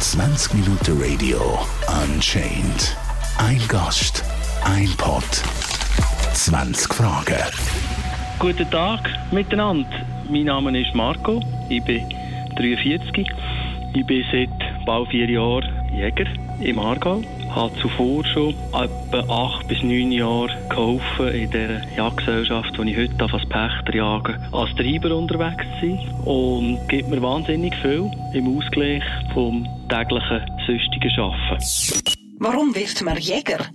20 Minuten Radio Unchained. Ein Gast, ein Pod, 20 Fragen. Guten Tag miteinander. Mein Name ist Marco. Ich bin 43. Ich bin seit bald vier Jahren Jäger im Aargau. Ich habe zuvor schon etwa acht bis neun Jahre geholfen in der Jagdgesellschaft, wo ich heute als Pächter jage, als Treiber unterwegs bin. Und gibt mir wahnsinnig viel im Ausgleich vom täglichen süchtigen Arbeiten. Warum wird man Jäger?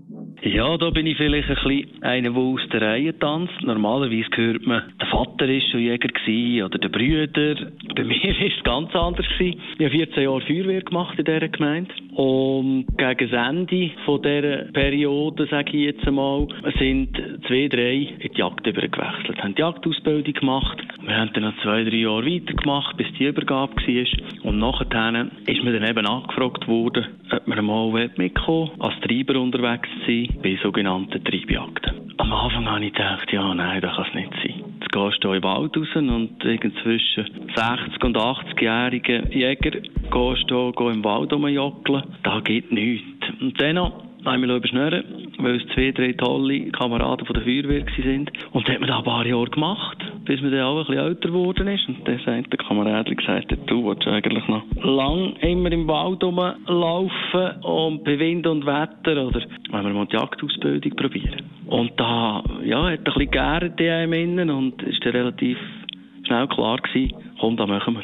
Ja, da bin ich vielleicht ein bisschen einer, der aus der Reihe tanzt. Normalerweise hört man, der Vater war schon Jäger gewesen, oder der Brüder. Bei mir war es ganz anders. Gewesen. Ich habe 14 Jahre Feuerwehr gemacht in dieser Gemeinde. Und gegen das Ende dieser Periode, sage ich jetzt einmal, sind zwei, drei in die Jagd übergewechselt. Haben die Jagdausbildung gemacht. Wir haben dann noch zwei, drei Jahre weitergemacht, bis die Übergabe war. Und nachher ist mir dann eben angefragt worden, ob man mal mitkommen als Treiber unterwegs sein bei sogenannten Treibjagden. Am Anfang habe ich gedacht, ja, nein, das kann es nicht sein. Gehst du in den Wald raus und zwischen 60 und 80-jährigen Jäger gehst du im Wald rumjoggeln. Da geht nichts. Und dann haben wir überschnüren, weil es zwei, drei tolle Kameraden von der Feuerwehr waren. Und das hat man da ein paar Jahre gemacht, bis man dann auch ein bisschen älter geworden ist. Und dann sagt der Kamerad gesagt, du willst eigentlich noch lang immer im Wald rumlaufen und bei Wind und Wetter oder wenn wir mal die Jagdausbildung probieren. Und da, ja, hat ein bisschen gärt in einem innen und ist dann relativ schnell klar gewesen, komm, das machen wir.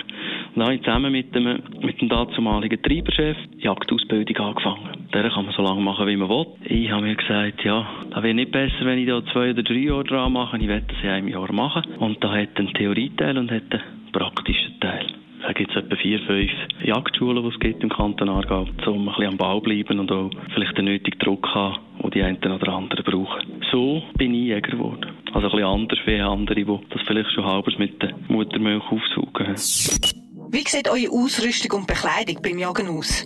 Dann habe ich zusammen mit dem, mit dem dazumaligen Treiberchef die Jagdausbildung angefangen. Der kann man so lange machen, wie man will. Ich habe mir gesagt, ja, das wäre nicht besser, wenn ich da zwei oder drei Jahre dran mache. Ich werde das in einem Jahr machen. Und da hat einen Theorieteil und hat einen praktischen Teil. Da gibt es etwa vier, fünf Jagdschulen, die es gibt im Kanton Aargau, um ein bisschen am Bau bleiben und auch vielleicht den nötigen Druck haben, den die einen oder anderen brauchen. So bin ich Jäger geworden. Also ein bisschen anders wie andere, die das vielleicht schon halbes mit der Muttermilch aufsaugen. Wie sieht eure Ausrüstung und Bekleidung beim Jagen aus?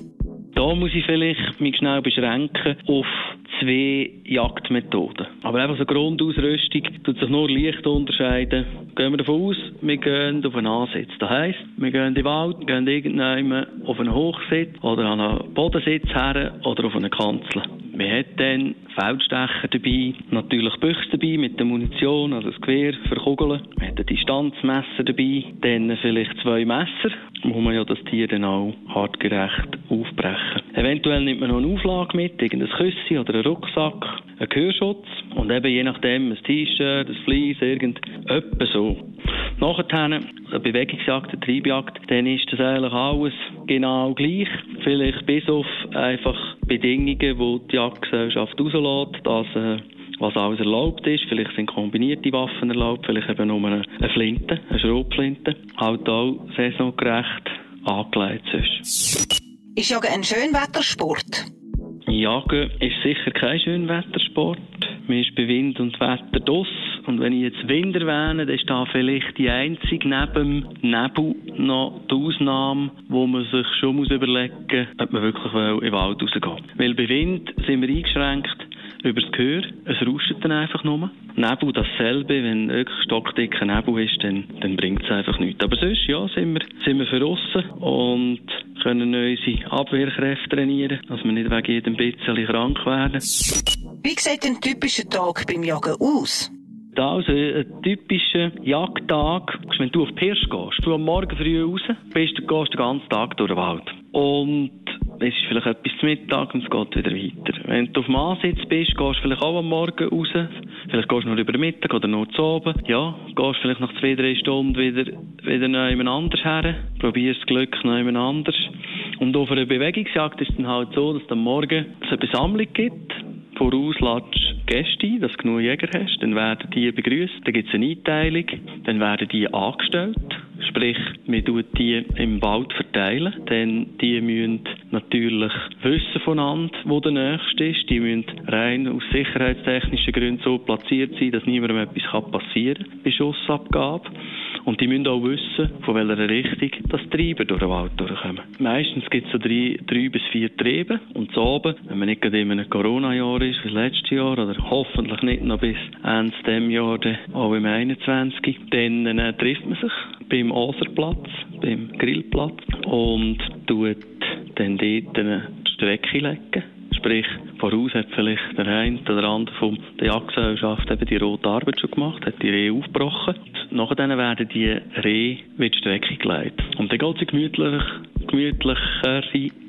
Da muss ich vielleicht mich schnell beschränken auf zwei Jagdmethoden. Aber einfach so Grundausrüstung tut sich nur leicht unterscheiden. Gehen wir davon aus, wir gehen auf einen Ansitz. Das heisst, wir gehen in den Wald, gehen irgendwann auf einen Hochsitz oder an einen Bodensitz her oder auf eine Kanzel. Wir haben dann Feldstecher dabei, natürlich Büchse dabei mit der Munition, also das Gewehr für Kugeln. Wir haben ein Distanzmesser dabei, dann vielleicht zwei Messer, wo man ja das Tier dann auch hartgerecht aufbrechen. Eventuell nimmt man noch eine Auflage mit, irgendein Küssi oder einen Rucksack, einen Gehörschutz und eben je nachdem ein T-Shirt, ein Fleece, irgend etwa so. Nachher eine Bewegungsjagd, eine Treibjagd, dann ist das eigentlich alles genau gleich. Vielleicht bis auf einfach Bedingungen, die die Jagdgesellschaft rauslässt, dass äh, was alles erlaubt ist. Vielleicht sind kombinierte Waffen erlaubt, vielleicht eben nur eine, eine Flinte, eine Schrotflinte. Halt auch saisongerecht angelegt ist. Ist Jagen ein Schönwettersport? Jagen ist sicher kein Schönwettersport. Man ist bei Wind und Wetter draus. Und wenn ich jetzt Wind erwähne, dann ist da vielleicht die einzige neben Nebel noch die Ausnahme, wo man sich schon muss überlegen muss, ob man wirklich in den Wald rausgeht. Weil bei Wind sind wir eingeschränkt über das Gehör. Es rauscht dann einfach nur. Nebel dasselbe, wenn wirklich stockdicker Nebel ist, dann, dann bringt es einfach nichts. Aber sonst, ja, sind wir, sind wir verrissen und können unsere Abwehrkräfte trainieren, dass wir nicht wegen jedem bisschen krank werden. Wie sieht ein typischer Tag beim Jagen aus? Also ein typischer Jagdtag, wenn du auf Pirsch gehst, du am Morgen früh raus, bist, gehst den ganzen Tag durch den Wald. Und es ist vielleicht etwas zum Mittag und es geht wieder weiter. Wenn du auf dem Ansitz bist, gehst du vielleicht auch am Morgen raus. Vielleicht gehst du nur über Mittag oder nur zu oben. Ja, gehst vielleicht nach zwei, drei Stunden wieder, wieder noch jemand anders her. Probierst das Glück noch jemand anders. Und auf einer Bewegungsjagd ist es dann halt so, dass es am Morgen eine Besammlung gibt. Voraus Gäste dass du genug Jäger hast, dann werden die begrüßt, dann gibt es eine Einteilung, dann werden die angestellt, sprich, man tut die im Wald verteilen, denn die müssen natürlich wissen voneinander, wo der Nächste ist, die müssen rein aus sicherheitstechnischen Gründen so platziert sein, dass niemandem etwas passieren kann bei Schussabgabe. Und die müssen auch wissen, von welcher Richtung das Treiber durch den Wald durchkommen. Meistens gibt es so drei, drei bis vier Triebe und so oben, wenn man nicht gerade in einem Corona-Jahr ist, wie das letzte Jahr, oder hoffentlich nicht noch bis Ende diesem Jahr, auch im 21, dann äh, trifft man sich beim Oserplatz, beim Grillplatz und tut dann dort eine Strecke legen Sprich, voraus hat vielleicht der eine oder andere von der Jagdgesellschaft eben die rote Arbeit schon gemacht, hat die Rehe aufgebrochen. Nachher werden die Rehe mit Strecke. Und dann geht es gemütlich, gemütlichere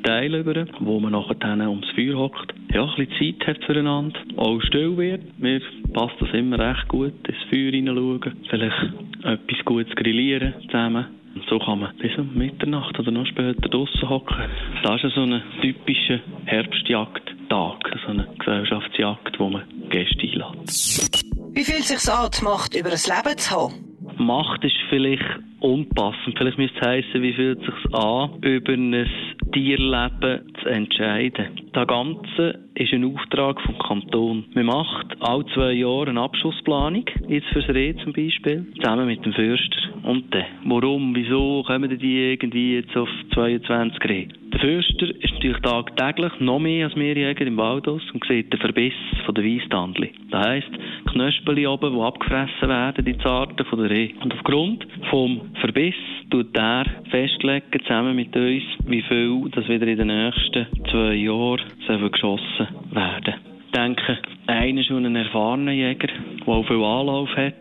Teile über, wo man nachher ums Feuer hockt, ja, ein bisschen Zeit hat füreinander, auch still wird. Mir passt das immer recht gut, ins Feuer hineinschauen, vielleicht etwas Gutes grillieren zusammen. So kann man bis um Mitternacht oder noch später draußen hocken. Das ist so ein typischer Herbstjagdtag, so eine Gesellschaftsjagd, wo man Gäste einlädt. Wie fühlt es sich an, die Macht über ein Leben zu haben? Macht ist vielleicht unpassend. Vielleicht müsste es heissen, wie fühlt es sich an, über ein Tierleben zu entscheiden. Das Ganze ist ein Auftrag vom Kanton. Man macht alle zwei Jahre eine Abschussplanung, jetzt fürs Reh zum Beispiel, zusammen mit dem Förster. Und dann, warum, wieso kommen die irgendwie jetzt auf 22 Reh? Der Förster ist natürlich tagtäglich noch mehr als wir Jäger im Waldos und sieht den Verbiss von der Weisstandli. Das heisst, Knöspeli oben, die abgefressen werden, die Zarten von der Reh. Und aufgrund vom Verbiss tut er festlegen, zusammen mit uns, wie viel das wieder in den nächsten zwei Jahren geschossen werden. Ich denke, einer schon ein erfahrener Jäger, der auch viel Anlauf hat,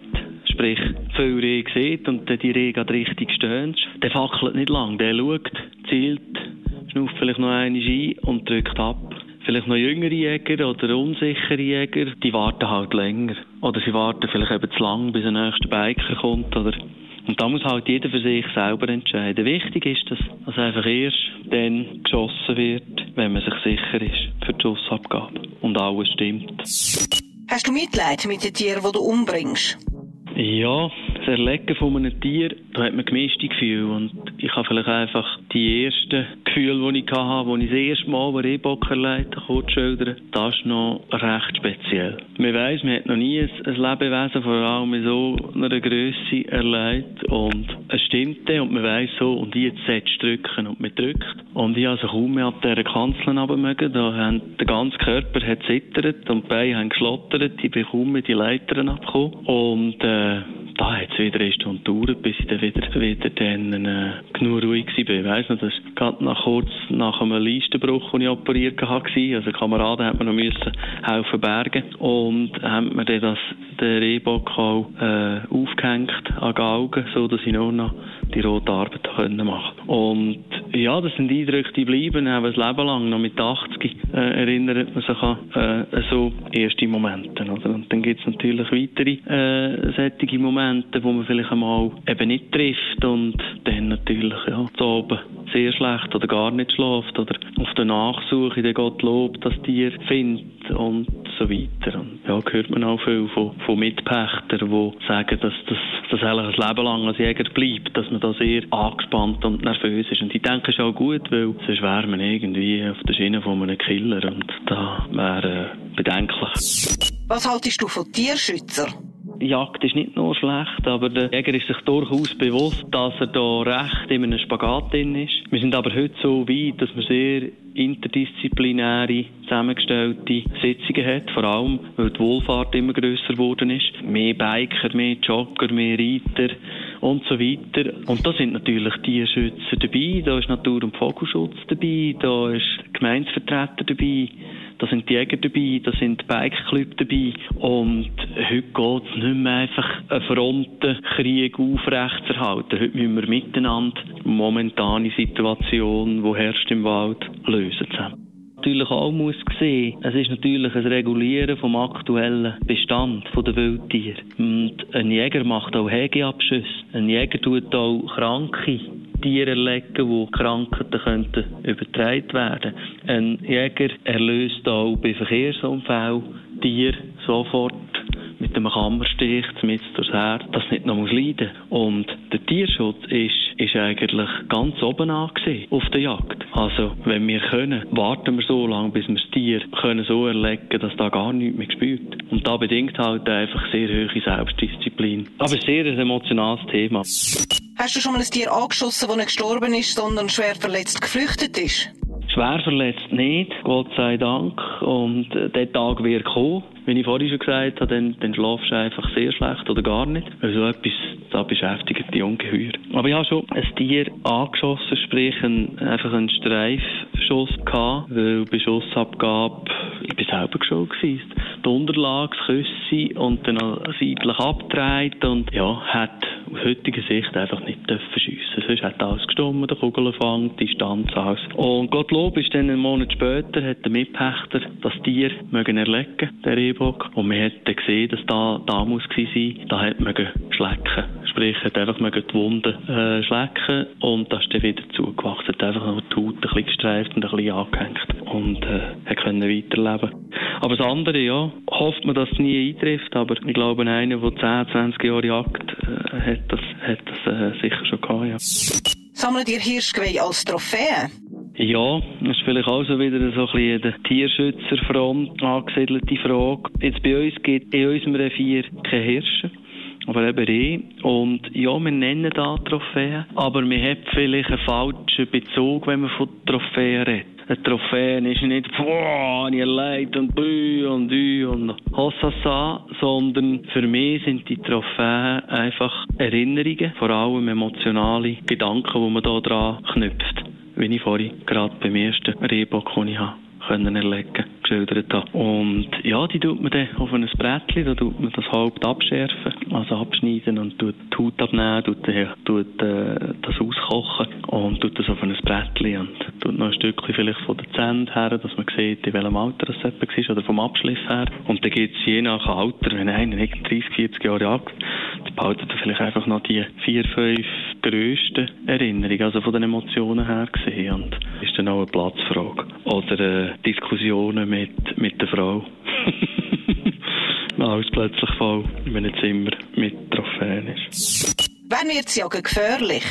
sprich viel Rehe sieht und die Rehe gerade richtig stehen, der fackelt nicht lang, der schaut, zielt, schnauft vielleicht noch eine ein und drückt ab. Vielleicht noch jüngere Jäger oder unsichere Jäger, die warten halt länger. Oder sie warten vielleicht eben zu lang, bis der nächste Biker kommt oder und da muss halt jeder für sich selber entscheiden. Wichtig ist, dass, dass einfach erst dann geschossen wird, wenn man sich sicher ist für die Schussabgabe und alles stimmt. Hast du Mitleid mit den Tieren, die du umbringst? Ja, das Erlegen von einem Tier, da hat man gemischte Gefühle. Und ich habe vielleicht einfach die ersten Gefühle, die ich hatte, als ich das erste Mal einen Rehbock erlebt habe, kurz schildern, das ist noch recht speziell. Man weiss, man hat noch nie ein, Lebewesen vor allem in so einer Größe erlebt. Und es stimmt und man weiss so, und jetzt setzt drücken und man drückt. Und ich also kaum mehr ab dieser Kanzel mögen. Da haben, der ganze Körper hat zittert und die Beine haben geschlottert. Ich bin kaum mit die Leitern abgekommen. Und äh, da hat es wieder eine Stunde gedauert, bis ich dann wieder, wieder dann, äh, genug ruhig war. Ich weiss noch, das war gerade nach, kurz nach einem Leistenbruch, den ich operiert hatte. Also Kameraden hat man noch müssen helfen bergen. Und haben mir dann das, den Rehbock auch äh, aufgehängt an Galgen, so dass ich nur noch die rote Arbeit machen konnte. Und ja, das sind Eindrücke, die bleiben auch ein Leben lang. Noch mit 80 äh, erinnert man sich an äh, so erste Momente. Oder? Und dann gibt es natürlich weitere äh, solche Momente, wo man vielleicht einmal eben nicht trifft und dann natürlich ja, zu oben sehr schlecht oder gar nicht schläft oder auf der Nachsuche der Gott lobt, das Tier findet und so weiter. Und ja, hört man auch viel von, von Mitpächtern, die sagen, dass das, das eigentlich ein Leben lang als Jäger bleibt, dass man da sehr angespannt und nervös ist. Und ich denke, es ist auch gut, weil sonst wäre man irgendwie auf der Schiene von einem Killer und da wäre äh, bedenklich. Was haltest du von Tierschützern? Jagd ist nicht nur schlecht, aber der Jäger ist sich durchaus bewusst, dass er da recht in einem Spagat drin ist. Wir sind aber heute so weit, dass wir sehr interdisziplinäre, zusammengestellte Sitzungen hat, vor allem, weil die Wohlfahrt immer grösser geworden ist. Mehr Biker, mehr Jogger, mehr Reiter und so weiter. Und da sind natürlich Tierschützer dabei, da ist Natur- und Vogelschutz dabei, da ist Gemeinsvertreter dabei, da sind die Jäger dabei, da sind Bikeclub dabei. Und heute geht es nicht mehr einfach einen Frontenkrieg aufrechtzuerhalten. Heute müssen wir miteinander momentane Situation, die herrscht im Wald, lösen zusammen natürlich auch muss sehen, es ist natürlich ein Regulieren vom aktuellen Bestand der Wildtiere. Und ein Jäger macht auch Hegeabschüsse. Ein Jäger tut auch kranke Tiere erlegen, wo Krankheiten könnten übertragen werden. Ein Jäger erlöst auch bei Verkehrsunfällen Tiere sofort mit einem Kammerstich mit durchs Herz, das nicht noch leiden muss. Und der Tierschutz ist ist eigentlich ganz oben angesehen auf der Jagd. Also, wenn wir können, warten wir so lange, bis wir das Tier können so erlegen, dass da gar nichts mehr spürt. Und da bedingt halt einfach sehr hohe Selbstdisziplin. Aber sehr ein emotionales Thema. Hast du schon mal ein Tier angeschossen, das nicht gestorben ist, sondern schwer verletzt geflüchtet ist? Schwer verletzt nicht, Gott sei Dank. Und äh, der Tag wird kommen. Wie ich vorhin schon gesagt habe, dann, dann schlafst du einfach sehr schlecht oder gar nicht. Also etwas, da beschäftigt die ungeheuer. Aber ich habe schon ein Tier angeschossen, sprich ein, einfach einen Streifschuss gehabt, weil bei Schussabgabe, ich bin selber schon gewesen, die Unterlage, das Küsse und dann seitlich abgedreht und ja, hat aus heutiger Sicht einfach nicht dürfen schiessen. Sonst hat alles gestummt, der Kugelfang, die Distanz, alles. Und Gottlob ist dann einen Monat später, hat der Mitpächter das Tier mögen erlegen, der Rehbock. Und wir hätten gesehen, dass da da muss gewesen sein, da hat man schlecken. Sprich, hat einfach mögen die Wunden äh, schlecken und das ist dann wieder zugewachsen. Hat einfach nur die Haut ein bisschen gestreift und ein bisschen angehängt und äh, hat können weiterleben. Aber das andere, ja, hofft man, dass es nie eintrifft, aber ich glaube, einer, der 10, 20 Jahre jagt, äh, hat das, hat das äh, sicher schon gehabt, ja. Sammelt ihr Hirschgeweih als Trophäe? Ja, das ist vielleicht auch so wieder so ein bisschen eine Tierschützerfront angesiedelte Frage. Jetzt bei uns gibt in unserem Revier keine Hirsche aber eben Reh. Und ja, wir nennen da Trophäen, aber man hat vielleicht einen falschen Bezug, wenn man von Trophäen redet. Eine Trophäe ist nicht, boah, ich leid und bü und ü und hossassa, sondern für mich sind die Trophäen einfach Erinnerungen, vor allem emotionale Gedanken, die man da dran knüpft. Wie ich vorhin gerade beim ersten Rehbock, den ich habe können erlegen geschildert habe. Und ja, die tut man dann auf ein Brettchen, da tut man das Haupt abschärfen, also abschneiden und tut die Haut abnehmen, tut, äh, tut äh, das auskochen und tut das auf ein Brettchen und vielleicht von der Zähne her, dass man sieht, in welchem Alter das war oder vom Abschliff her. Und dann geht es je nach Alter, wenn einer 30, 40 Jahre jagt, dann behaltet er vielleicht einfach noch die vier, fünf grössten Erinnerungen, also von den Emotionen her gesehen. Und ist dann auch eine Platzfrage. Oder äh, Diskussionen mit, mit der Frau. Alles plötzlich voll in einem Zimmer mit Trophäen ist. Wann wird es Jagen gefährlich?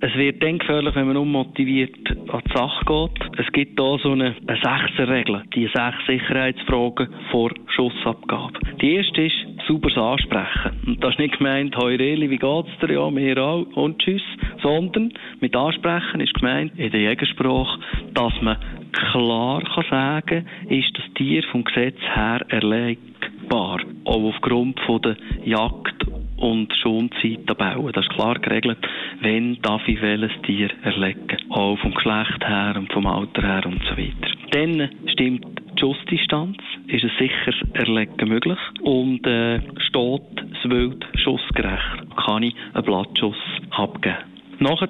Es wird dann gefährlich, wenn man unmotiviert an die Sache geht. Es gibt da so eine, eine Sechserregel, die sechs Sicherheitsfragen vor Schussabgabe. Die erste ist, sauberes Ansprechen. Und das ist nicht gemeint, Heureli, wie geht's dir? Ja, mir auch und tschüss. Sondern mit Ansprechen ist gemeint, in der Jägersprache, dass man klar kann sagen ist das Tier vom Gesetz her erlegbar. Auch aufgrund von der Jagd und Schonzeittabellen. Das ist klar geregelt, wenn darf ich welches Tier erlegen. Auch vom Geschlecht her und vom Alter her und so weiter. Dann stimmt die Schussdistanz, ist ein sicheres Erlegen möglich und äh, steht das Wild schussgerecht, kann ich einen Blattschuss abgeben. Nachher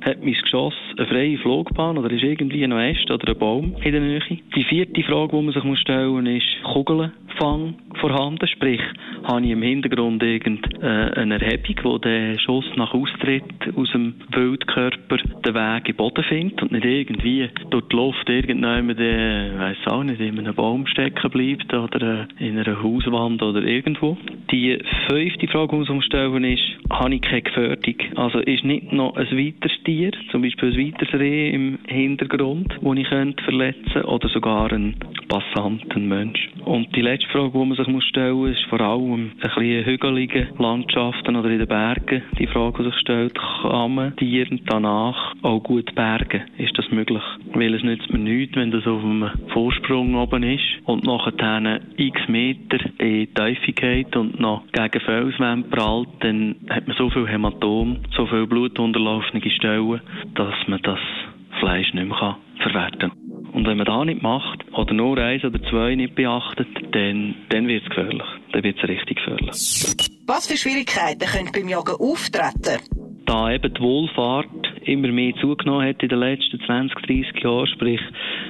hat mein Geschoss eine freie Flugbahn oder ist irgendwie ein Äst oder ein Baum in der Nähe. Die vierte Frage, die man sich stellen muss, ist Kugelfang vorhanden. Sprich, habe ich im Hintergrund irgendeine äh, Erhebung, wo der Schuss nach Austritt aus dem Wildkörper den Weg im Boden findet und nicht irgendwie durch die Luft irgendjemand, äh, auch nicht, in einem Baum stecken bleibt oder äh, in einer Hauswand oder irgendwo. Die fünfte Frage, die man sich stellen ist, habe ich keine Gefährdung? Also ist nicht noch ein weiteres Tier, zum Beispiel ein weiteres Reh im Hintergrund, das ich könnte verletzen oder sogar ein Passant, ein Mensch. Und die letzte Frage, die man sich muss stellen muss, ist vor allem ein bisschen hügelige Landschaften oder in den Bergen. Die Frage, die sich stellt, kann man danach auch gut bergen? Ist das möglich? Weil es nützt mir nichts, wenn das auf einem Vorsprung oben ist und nachher x Meter in Tiefe geht und noch gegen Felswände prallt, dann hat man so viel Hämatom, so viel blutunterlaufene Stellen, dass man das Fleisch nicht mehr verwerten kann. Und wenn man das nicht macht oder nur eins oder zwei nicht beachtet, dann, dann wird es gefährlich. Dann wird es richtig gefährlich. Was für Schwierigkeiten können beim Jagen auftreten? Da eben die Wohlfahrt immer mehr zugenommen hat in den letzten 20, 30 Jahren, sprich,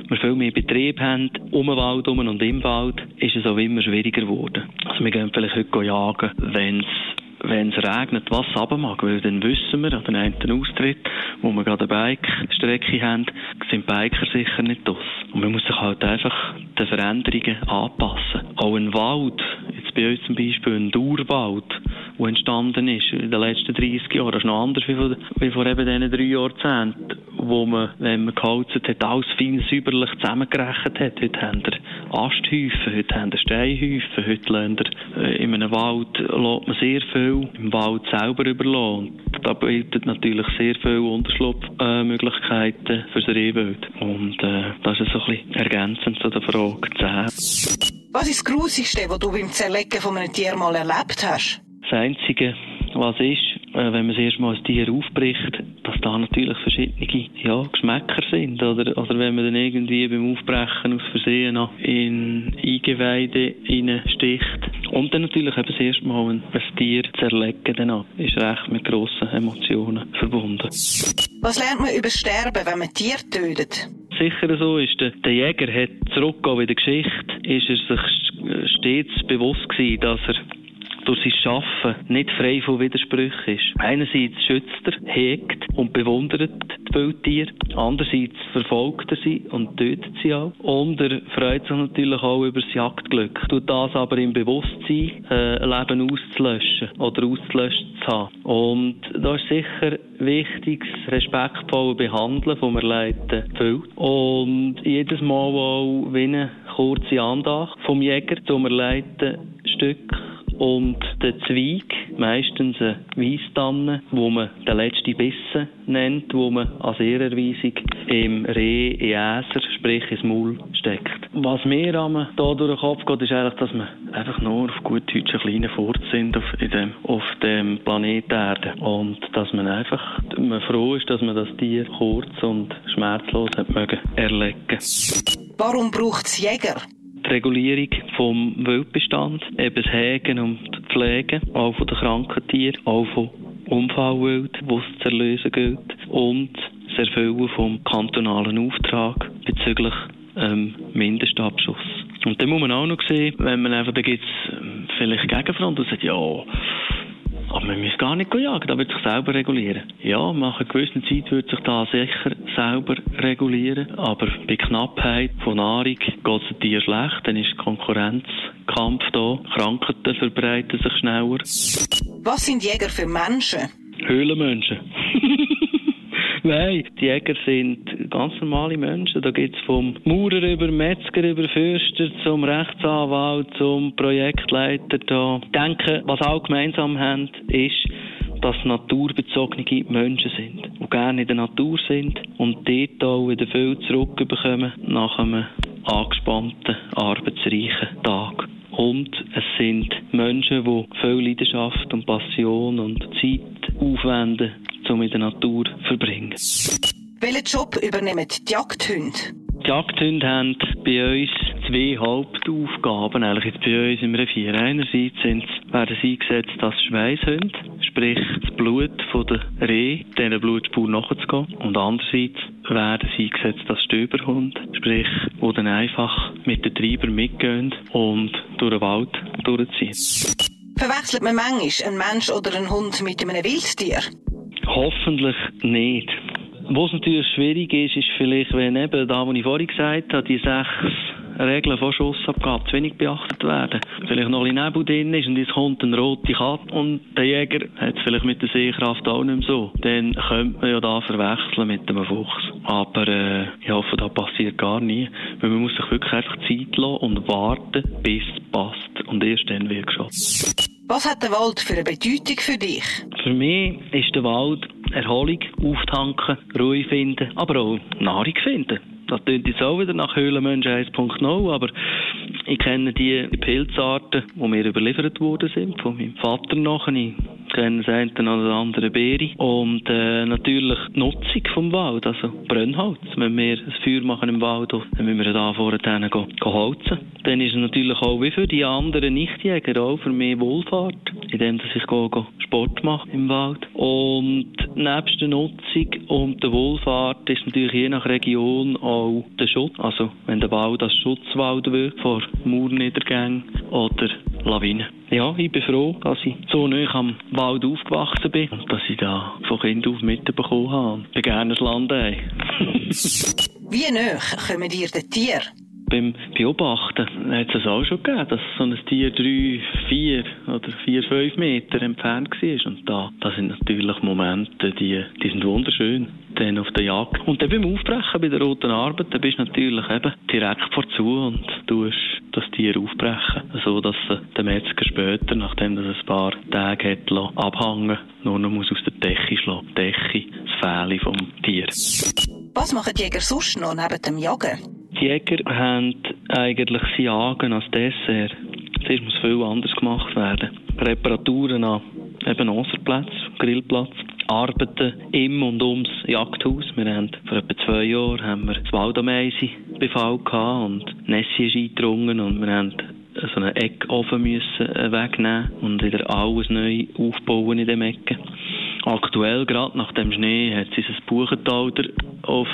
wir viel mehr Betrieb haben, um den Wald um und im Wald, ist es auch immer schwieriger geworden. Also wir gehen vielleicht heute jagen, wenn es wenn es regnet, was runter mag, weil dann wissen wir, an den einen Austritt, wo wir gerade eine Bike-Strecke haben, sind Biker sicher nicht das. Und man muss sich halt einfach den Veränderungen anpassen. Auch ein Wald, jetzt bei uns zum Beispiel ein Dauerwald, die entstanden ist in den letzten 30 Jahren. Das ist noch anders wie vor, wie vor eben diesen drei Jahrzehnten, wo man, wenn man geholzt hat, alles fein säuberlich zusammengerechnet hat. Heute haben wir Asthäufen, heute haben wir Steinhäufen, heute lernt äh, in einem Wald lässt man sehr viel im Wald selber überlassen. Das bietet natürlich sehr viele Unterschlupfmöglichkeiten für das Rehwild. Und äh, das ist so ein bisschen ergänzend zu der Frage 10. Was ist das Grusigste, was du beim Zerlegen von einem Tier mal erlebt hast? Das Einzige, was ist, äh, wenn man das erste Mal ein Tier aufbricht, da natürlich verschiedene ja, Geschmäcker sind. Oder, oder wenn man dann irgendwie beim Aufbrechen aus Versehen noch in Eingeweide sticht. Und dann natürlich eben das erste Mal ein, ein Tier zerlegen dann ist recht mit grossen Emotionen verbunden. Was lernt man über Sterben, wenn man Tier tötet? sicher so ist. Der, der Jäger hat zurückgegangen in der Geschichte, ist er sich stets bewusst gewesen, dass er durch sein Schaffen nicht frei von Widersprüchen ist. Einerseits schützt er, hegt und bewundert die Wildtiere, andererseits verfolgt er sie und tötet sie auch. Und er freut sich natürlich auch über das Jagdglück. Tut das aber im Bewusstsein, äh, ein Leben auszulöschen oder auszulöschen zu haben. Und da ist sicher wichtig, das respektvolle Behandeln vom erleideten Wild. Und jedes Mal auch wie eine kurze Andacht vom Jäger zum erleideten Stück und der Zweig, meistens eine Weisstanne, wo man den letzten Bissen nennt, wo man als Ehrerweisung im Reh in Äser, sprich ins Maul, steckt. Was mir da durch den Kopf geht, ist eigentlich, dass wir einfach nur auf gut Deutsch ein kleiner Furz sind auf, dem, auf dem Planeten Erde. Und dass man einfach man froh ist, dass man das Tier kurz und schmerzlos hat mögen erlegen. Warum braucht es Jäger? Die Regulierung vom Wildbestand, eben das Hegen und Pflegen, auch von den kranken Tieren, auch von Unfallwild, wo es zu erlösen gilt, und das Erfüllen vom kantonalen Auftrag bezüglich ähm, Mindestabschuss. Und dann muss man auch noch sehen, wenn man einfach, da gibt es ähm, vielleicht Gegenfront und sagt, ja, aber man muss gar nicht jagen, da wird sich selber regulieren. Ja, nach einer gewissen Zeit wird sich da sicher selber regulieren, aber bei Knappheit von Nahrung geht es den Tieren schlecht, dann ist Konkurrenzkampf da, Krankheiten verbreiten sich schneller. Was sind Jäger für Menschen? Höhlenmenschen. Nein, die Jäger sind ganz normale Menschen. Da geht es vom Maurer über Metzger, über Fürster, zum Rechtsanwalt, zum Projektleiter. Da. Ich denke, was auch gemeinsam haben, ist, dass naturbezogene Menschen sind, die gerne in der Natur sind und dort auch wieder viel zurückbekommen nach einem angespannten, arbeitsreichen Tag. Und es sind Menschen, die viel Leidenschaft und Passion und Zeit aufwenden, um in der Natur zu verbringen. Welchen Job übernehmen die Jagdhunde? Die Jagdhunde haben bei uns zwei Hauptaufgaben eigentlich jetzt bei uns im Revier. Einerseits sind, werden sie eingesetzt als Schweißhunde, sprich das Blut von der Reh, dieser Blutspur nachzugehen. Und andererseits werden sie eingesetzt als Stöberhund, sprich, wo dann einfach mit den Treibern mitgehen und durch den Wald durchziehen. Verwechselt man manchmal einen Mensch oder einen Hund mit einem Wildtier? Hoffentlich nicht. Was natürlich schwierig ist, ist vielleicht, wenn eben da, wo ich vorhin gesagt habe, die sechs Regeln von Schussabgabe zu wenig beachtet werden. Vielleicht noch bisschen Nebel drin ist und jetzt kommt eine rote Karte und der Jäger hat es vielleicht mit der Sehkraft auch nicht mehr so. Dann könnte man ja da verwechseln mit dem Fuchs. Aber äh, ich hoffe, das passiert gar nie. Weil man muss sich wirklich einfach Zeit lassen und warten, bis es passt. Und erst dann wird geschossen. Was hat der Wald für eine Bedeutung für dich? Für mich ist der Wald Erholung, Auftanken, Ruhe finden, aber auch Nahrung finden. Das klingt jetzt auch wieder nach Höhlenmensch 1.0, aber ich kenne die Pilzarten, die mir überliefert worden sind, von meinem Vater nachher. Ich kenne das eine oder andere Beere. Und äh, natürlich die Nutzung vom Wald, also Brennholz. Wenn wir ein Feuer machen im Wald, dann müssen wir da vorne gehen, gehen holzen. Dann ist es natürlich auch wie für die anderen Nichtjäger auch für mehr Wohlfahrt, indem ich gehe, gehe Sport mache im Wald. Und nebst der Nutzung und der Wohlfahrt ist natürlich je nach Region auch der Schutz. Also wenn der Wald als Schutzwald wird vor Mauerniedergängen oder Lawinen. Ja, ich bin froh, dass ich so nah am Wald aufgewachsen bin und dass ich da von Kind auf mitbekommen habe. Ich bin gerne das Land Wie nah kommen dir die Tiere? Beim Beobachten hat es auch schon gegeben, dass so ein Tier drei, vier oder vier, fünf Meter entfernt war. Und da, das sind natürlich Momente, die, die sind wunderschön dann auf der Jagd. Und dann beim Aufbrechen bei der roten Arbeit, dann bist du natürlich eben direkt vorzu und tust das Tier aufbrechen, so dass der Metzger später, nachdem er ein paar Tage hat abhängen, nur noch muss aus der Decke schlagen, die Decke, das Fähle vom Tier. Was machen Jäger sonst noch neben dem Jagen? Die Jäger haben eigentlich das Jagen als Dessert. Zuerst muss viel anders gemacht werden. Reparaturen an eben Osterplatz, Grillplatz. Arbeiten im und ums Jagdhaus. Wir haben vor etwa zwei Jahren haben wir das Waldameise Befall gehabt und Nessie ist eingedrungen und wir haben so einen Eckofen müssen äh, wegnehmen und wieder alles neu aufbauen in dem Ecken. Aktuell, gerade nach dem Schnee, hat sie ein Buchentalder auf,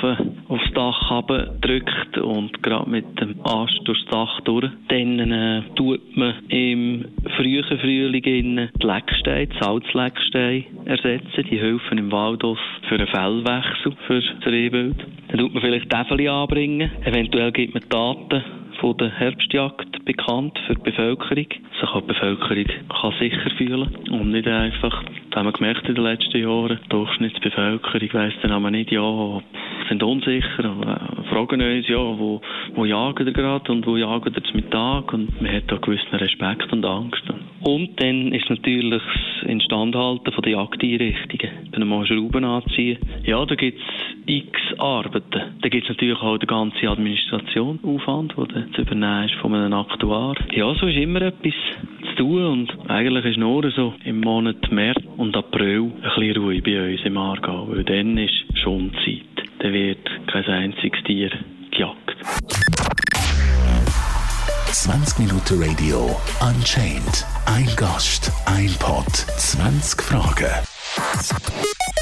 aufs Dach gedrückt und gerade mit dem Ast durchs Dach durch. Dann äh, tut man im frühen Frühling in die Lecksteine, die Salzlecksteine ersetzen. Die helfen im Waldhof für einen Fellwechsel für das Rehwild. Dann tut man vielleicht Täfeli anbringen. Eventuell gibt man Daten von der Herbstjagd bekannt für die Bevölkerung. Sich auch die Bevölkerung kann sicher fühlen und nicht einfach, das haben wir gemerkt in den letzten Jahren, die Durchschnittsbevölkerung weiss dann aber nicht, ja, sind unsicher, äh, fragen uns ja, wo, wo jagen ihr gerade und wo jagen ihr zum Mittag und man hat da gewissen Respekt und Angst. Und dann ist natürlich das Instandhalten von der Jagdeinrichtungen. Dann mal Schrauben anziehen. Ja, da gibt es x Arbeiten. Da gibt es natürlich auch die ganze Administration, Aufwand, der zu übernehmen ist von einem Aktuar. Ja, so ist immer etwas zu tun und eigentlich ist nur so im Monat März und April ein bisschen ruhig bei uns im Aargau, weil dann ist schon Zeit. Dann wird kein einziges Tier gejagt. 20 Minuten Radio Unchained. Ein Gast, ein Pod, 20 Fragen.